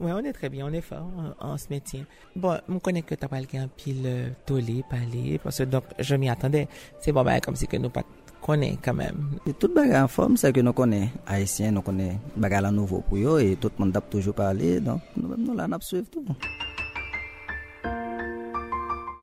ouais, on est très bien, on est fort, on, on se maintient. Bon, je connais que tu as parlé un pile euh, tolé, parlé, parce que donc je m'y attendais. C'est bon, ben, comme si que nous pas connaît quand même. Et toute bagarre en forme, c'est que nous connaissons. Haïtiens, nous connaissons bagarre à nouveau pour eux et tout le monde a toujours parlé, donc nous-mêmes, nous, nous là, nous suivons tout.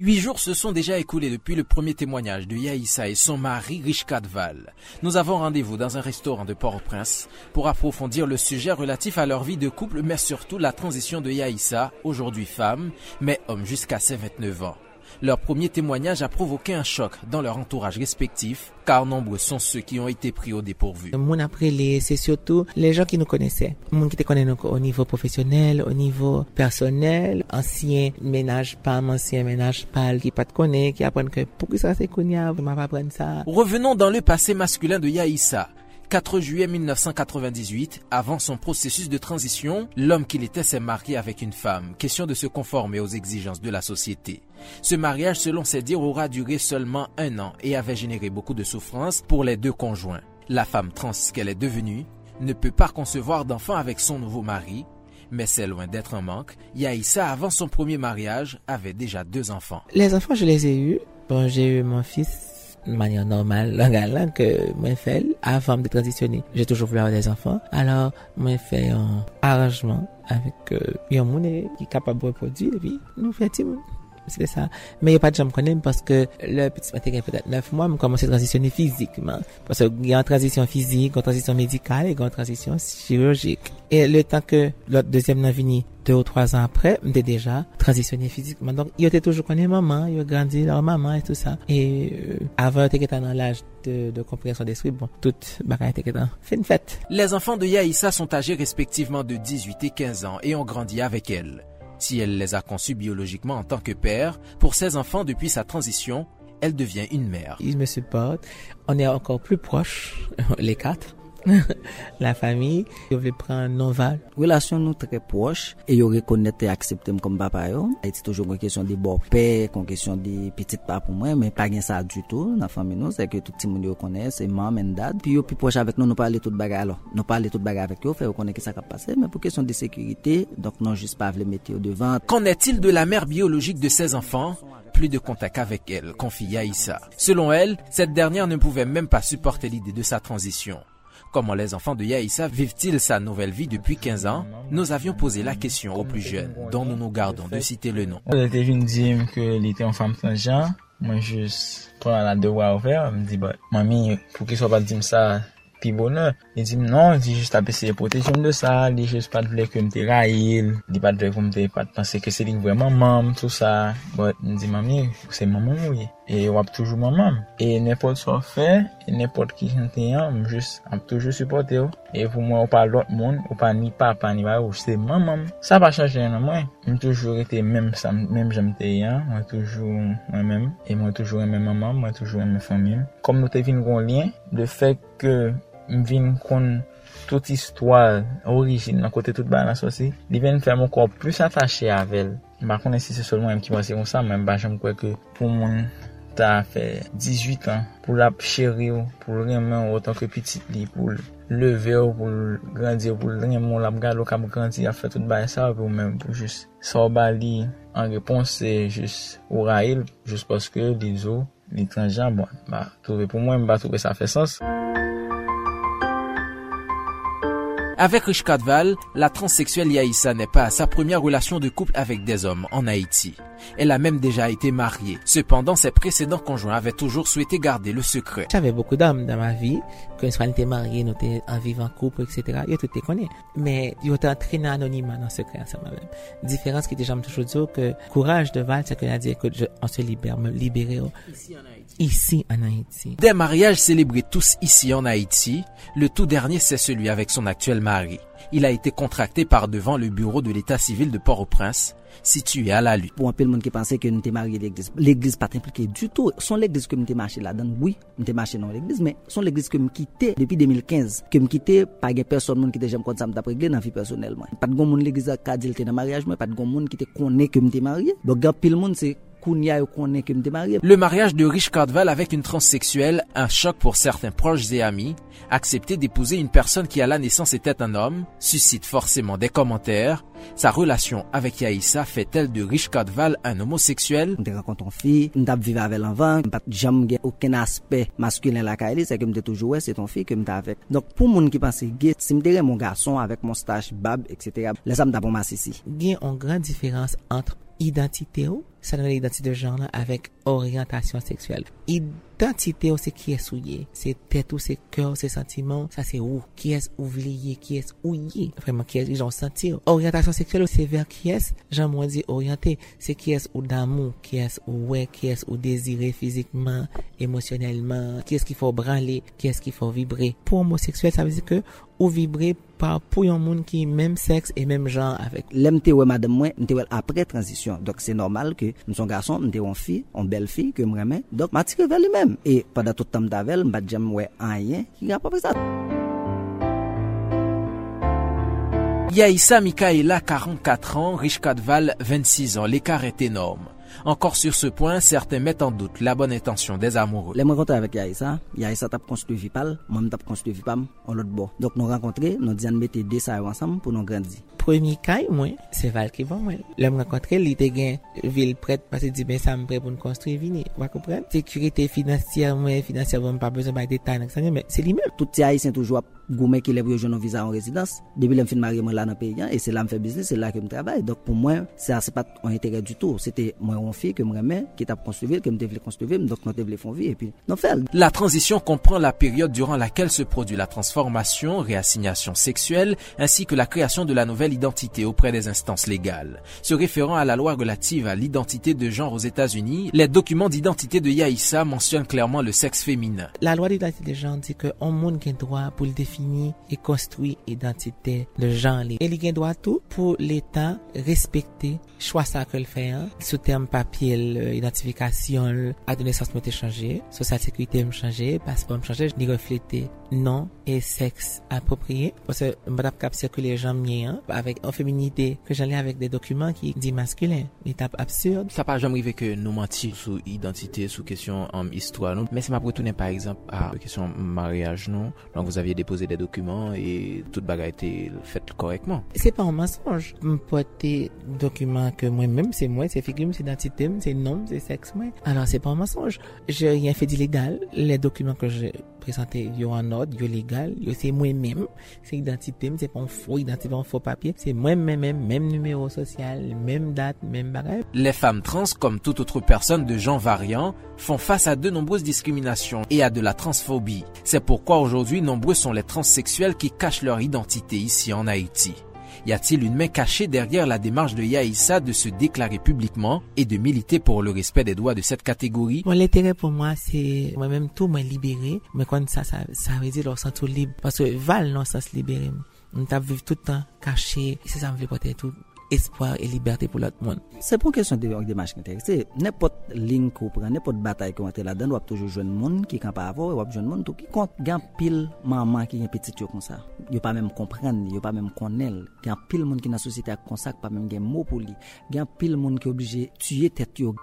Huit jours se sont déjà écoulés depuis le premier témoignage de Yaïssa et son mari Rishka Val. Nous avons rendez-vous dans un restaurant de Port-au-Prince pour approfondir le sujet relatif à leur vie de couple, mais surtout la transition de Yaïssa, aujourd'hui femme, mais homme jusqu'à ses 29 ans. Leur premier témoignage a provoqué un choc dans leur entourage respectif, car nombreux sont ceux qui ont été pris au dépourvu. Mon après c'est surtout les gens qui nous connaissaient. Mon qui te connaissent au niveau professionnel, au niveau personnel, ancien ménage PAM, ancien ménage PAL, qui pas te connaît, qui apprennent que pourquoi ça c'est connu, m'a pas apprendre ça. Revenons dans le passé masculin de Yaïssa. 4 juillet 1998, avant son processus de transition, l'homme qu'il était s'est marié avec une femme, question de se conformer aux exigences de la société. Ce mariage, selon ses dires, aura duré seulement un an et avait généré beaucoup de souffrances pour les deux conjoints. La femme trans qu'elle est devenue ne peut pas concevoir d'enfant avec son nouveau mari, mais c'est loin d'être un manque. Yaïssa, avant son premier mariage, avait déjà deux enfants. Les enfants, je les ai eus. Bon, j'ai eu mon fils de manière normale, là, que moi fait avant de transitionner. J'ai toujours voulu avoir des enfants. Alors, moi fait un arrangement avec euh, un monde qui est capable de reproduire et puis nous faisons c'est ça. Mais il n'y a pas de gens qui parce que le petit matin, il peut-être 9 mois, je commencé à transitionner physiquement. Parce qu'il y a une transition physique, une transition médicale et une transition chirurgique. Et le temps que l'autre deuxième n'a venu deux ou trois ans après, j'étais déjà transitionné physiquement. Donc, il était toujours connu maman, il a grandi leur maman et tout ça. Et euh, avant, il était dans l'âge de, de compréhension d'esprit, bon, toute bagaille était dans fait une fête. Les enfants de Yaïssa sont âgés respectivement de 18 et 15 ans et ont grandi avec elle. Si elle les a conçus biologiquement en tant que père, pour ses enfants depuis sa transition, elle devient une mère. Ils me supportent. On est encore plus proches, les quatre. la fami, yo vle pran non val. Relasyon nou tre proche, e yo rekonete akseptem kom papa yo. E ti toujou kon kesyon di bo pe, kon kesyon di pitit pa pou mwen, men pa gen sa du tout nan fami nou, se ke touti moun yo konen, se mam en dad. Pi yo pi proche avek nou, nou pale tout bagay alo. Nou pale tout bagay avek yo, fe yo konen ki sa kap pase, men pou kesyon de sekurite, donk non jis pa vle mete yo devan. Kon etil de la mer biologik de ses enfan? plus de contact avec elle, confia Issa. Selon elle, cette dernière ne pouvait même pas supporter l'idée de sa transition. Comment les enfants de Yaïssa vivent-ils sa nouvelle vie depuis 15 ans Nous avions posé la question aux plus jeunes, dont nous nous gardons de citer le nom. Euh, elle était venue dire qu'elle était en femme transgenre. Moi, juste, prends la devoir ouvert, elle me dit, bah, mamie, pour qu'il soit pas dit ça, pi bonè. Li di m nan, li jist apese de protejon de sa, li jist pat vle ke mte rayil, li pat vle ke mte pat panse ke se li vwe mamam, tout sa. But, li di mami, se maman, ouye. E wap toujou mwen. E nepot so fe, e nepot ki jante yon, m jous ap toujou supporte yo. E pou mwen ou pa lot moun, ou pa ni papa, ni ba ou, se mwen. Sa pa chanje yon mwen. M toujou rete mwen jante yon, mwen toujou mwen mèm. E mwen toujou mwen mwen mwen toujou mwen famim. Kom nou te vin kon lyen, de fek ke m vin kon... tout istwa orijin nan kote tout balans osi, li ven fèm mwen kwa plus atache avel. Bakon esi se sol mwen m ki mwase kon sa, men ba jom kwe ke pou mwen... ta fè 18 an pou la chéri ou, pou remen ou otan ke pitit li, pou leve ou, pou grandi ou, pou remen ou la mga lo ka mou grandi, a fè tout baye sa ou mèm pou jous sa ou ba li an repons se jous ou ra il, jous poske li zo, li tranjan, bon, ba, touve pou mwen, ba touve sa fè sens. Avec Rich Kadval, la transsexuelle Yaïssa n'est pas à sa première relation de couple avec des hommes en Haïti. Elle a même déjà été mariée. Cependant, ses précédents conjoints avaient toujours souhaité garder le secret. J'avais beaucoup d'hommes dans ma vie. Quand on était mariés, nous étions en vivant couple, etc. Ils tout connais. Mais ils étaient entraînés anonymement dans ce secret ensemble même. Différence qui était jamais toujours dit que courage de Val, c'est qu'elle a dit que on se libère, me libérer. Ici en Haïti. Ici en Haïti. Des mariages célébrés tous ici en Haïti. Le tout dernier, c'est celui avec son actuel Il a été contracté par devant le bureau de l'état civil de Port-au-Prince situé à la lutte. Pour un peu le monde qui pensait que nous étions mariés l'église. L'église pas impliquée du tout. Son l'église que nous étions marché là-dedans, oui, nous étions marché dans l'église, mais son l'église que nous quitté depuis 2015. Que nous quitté, pas de personne qui était jamais comme ça, réglé dans vie personnellement. Pas de monde l'église qui a dit dans mariage, mais pas de monde qui te connaît que nous étions mariés. Donc, pile monde, c'est kounia yo konen ke mde marye. Le mariage de Rich Cardval avec une transsexuelle, un choc pour certains proches et amis, accepter d'épouser une personne qui à la naissance était un homme, suscite forcément des commentaires. Sa relation avec Yaïssa fait-elle de Rich Cardval un homosexuel? Mwen te rakonton fi, mwen ap vive avel anvan, mwen pat jam gen oken aspè maskulin laka elè, se ke mwen toujou we, se ton fi ke mwen avek. Donk pou moun ki panse ge, se mwen tere mon gason avek mon stache, bab, etc. Lè sa mwen tap mwen masisi. Gen yon gran diferans antre identite ou, sa nan l'identite de jan la avèk oryantasyon seksuel. Identite ou se ki es ou ye, se tèt ou se kèr, se sentimen, sa se ou, ki es ou vliye, ki es ou ye, vreman ki es, jan sentir. Oryantasyon seksuel ou se ver ki es, jan mwen di oryante, se ki es ou damou, ki es ou we, ki es ou dezire fizikman, emosyonelman, ki es ki fò branle, ki es ki fò vibre. Pou homoseksuel, sa vezi ke ou vibre pa pou yon moun ki mèm seks e mèm jan avèk. Lèm te wè madèm mwen, mte wè apre transisyon, dok se normal ke paske m son gason, m te yon fi, yon bel fi ke m remen, dok m atike vel li men. E pada toutan m davel, m bat jem we anyen ki ga pa pe sa. Yaïsa Mikaela, 44 ans, Rich Kadval, 26 ans. L'écart est énorme. Ankor sur se point, certain met en doute la bonne intention des amoureux. Le mwen kontre avèk Yaisa, Yaisa tap konstru vipal, mwen tap konstru vipam, on lot bo. Dok nou renkontre, nou diyan mette de sa yo ansam pou nou grandi. Premi kay mwen, se val ki bon mwen. Le mwen renkontre, li te gen vil pret, pase di ben sa mpre pou nou konstru vini. Wakopren? Sekurite finansyèr mwen, finansyèr mwen pa bezon bay detay nan ksanyen, men se li men. Touti Yaisen toujwa goumen ki lev yo jounon visa an rezidans. Debi lem fin marye mwen la nan peyi an, e se la m fe biznis, se la ke m trabay. Dok pou mwen, se a se pat an intere du tout. Se te mwen an fi ke m remen, ki tap konstruy vil, ke m te vle konstruy vil, dok nou te vle fon vi, e pi nou fel. La transition comprend la période durant laquelle se produit la transformation, réassignation sexuelle, ainsi que la création de la nouvelle identité auprès des instances légales. Se référant à la loi relative à l'identité de genre aux États-Unis, les documents d'identité de Yaïssa mentionnent clairement le sexe féminin. La loi d'identité de genre di ke an moun gen droit pou defini e konstrui identite le jan li. E li gen do atou pou l'Etat respekte chwa sa ke l'feyan sou term papye l'identifikasyon adonesans mwen te chanje, sosyal sekwite mwen chanje, paspon mwen chanje, ni reflete nan e seks apopriye. Pwese mwen ap kap sirkule jan mwen avèk an feminite ke jan li avèk de dokumen ki di maskulen. Li tap absurde. Sa pa jan mwen veke nou manti sou identite, sou kesyon am histwa nou. Men se mwen ap wotounen par exemple a kesyon mariage nou. Lank vous aviez depose des documents et tout bagay te fèt korekman. Se pa an mensonj. M pote dokumen ke mwen mèm, se mwen, se figure, se identité, se nom, se seks mwen. Alors se pa an mensonj. Je rien fait d'illégal. Les documents que j'ai Les femmes trans, comme toute autre personne de genre variant, font face à de nombreuses discriminations et à de la transphobie. C'est pourquoi aujourd'hui, nombreux sont les transsexuels qui cachent leur identité ici en Haïti. Y a-t-il une main cachée derrière la démarche de Yaïssa de se déclarer publiquement et de militer pour le respect des droits de cette catégorie? Bon, l'intérêt pour moi, c'est moi-même tout moi libéré, mais quand ça, ça, ça veut dire leur sens libre. Parce que val non sens libéré. On t'a vivre tout le temps caché, et c'est ça me fait porter tout espoir et liberté pour l'autre monde. C'est pour une question de démarche qui intéresse. N'importe ligne qu'on prend, n'importe bataille qu'on entre là-dedans, on toujours jeune monde qui campe avant, on jeune monde qui compte gagne pile maman qui est petite comme ça. Yo pas même comprendre, yo pas même connaître. Gagne pile monde qui dans société comme ça, pas même gagne mot pour lui. Gagne pile monde qui obligé tuer tête yo.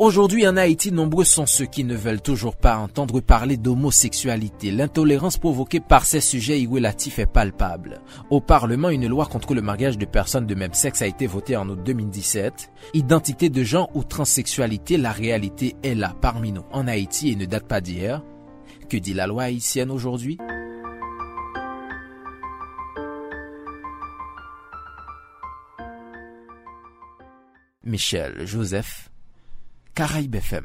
Aujourd'hui en Haïti, nombreux sont ceux qui ne veulent toujours pas entendre parler d'homosexualité. L'intolérance provoquée par ces sujets irrélatifs est palpable. Au Parlement, une loi contre le mariage de personnes de même sexe a été votée en août 2017. Identité de genre ou transsexualité, la réalité est là parmi nous en Haïti et ne date pas d'hier. Que dit la loi haïtienne aujourd'hui? Michel Joseph Caraïbes FM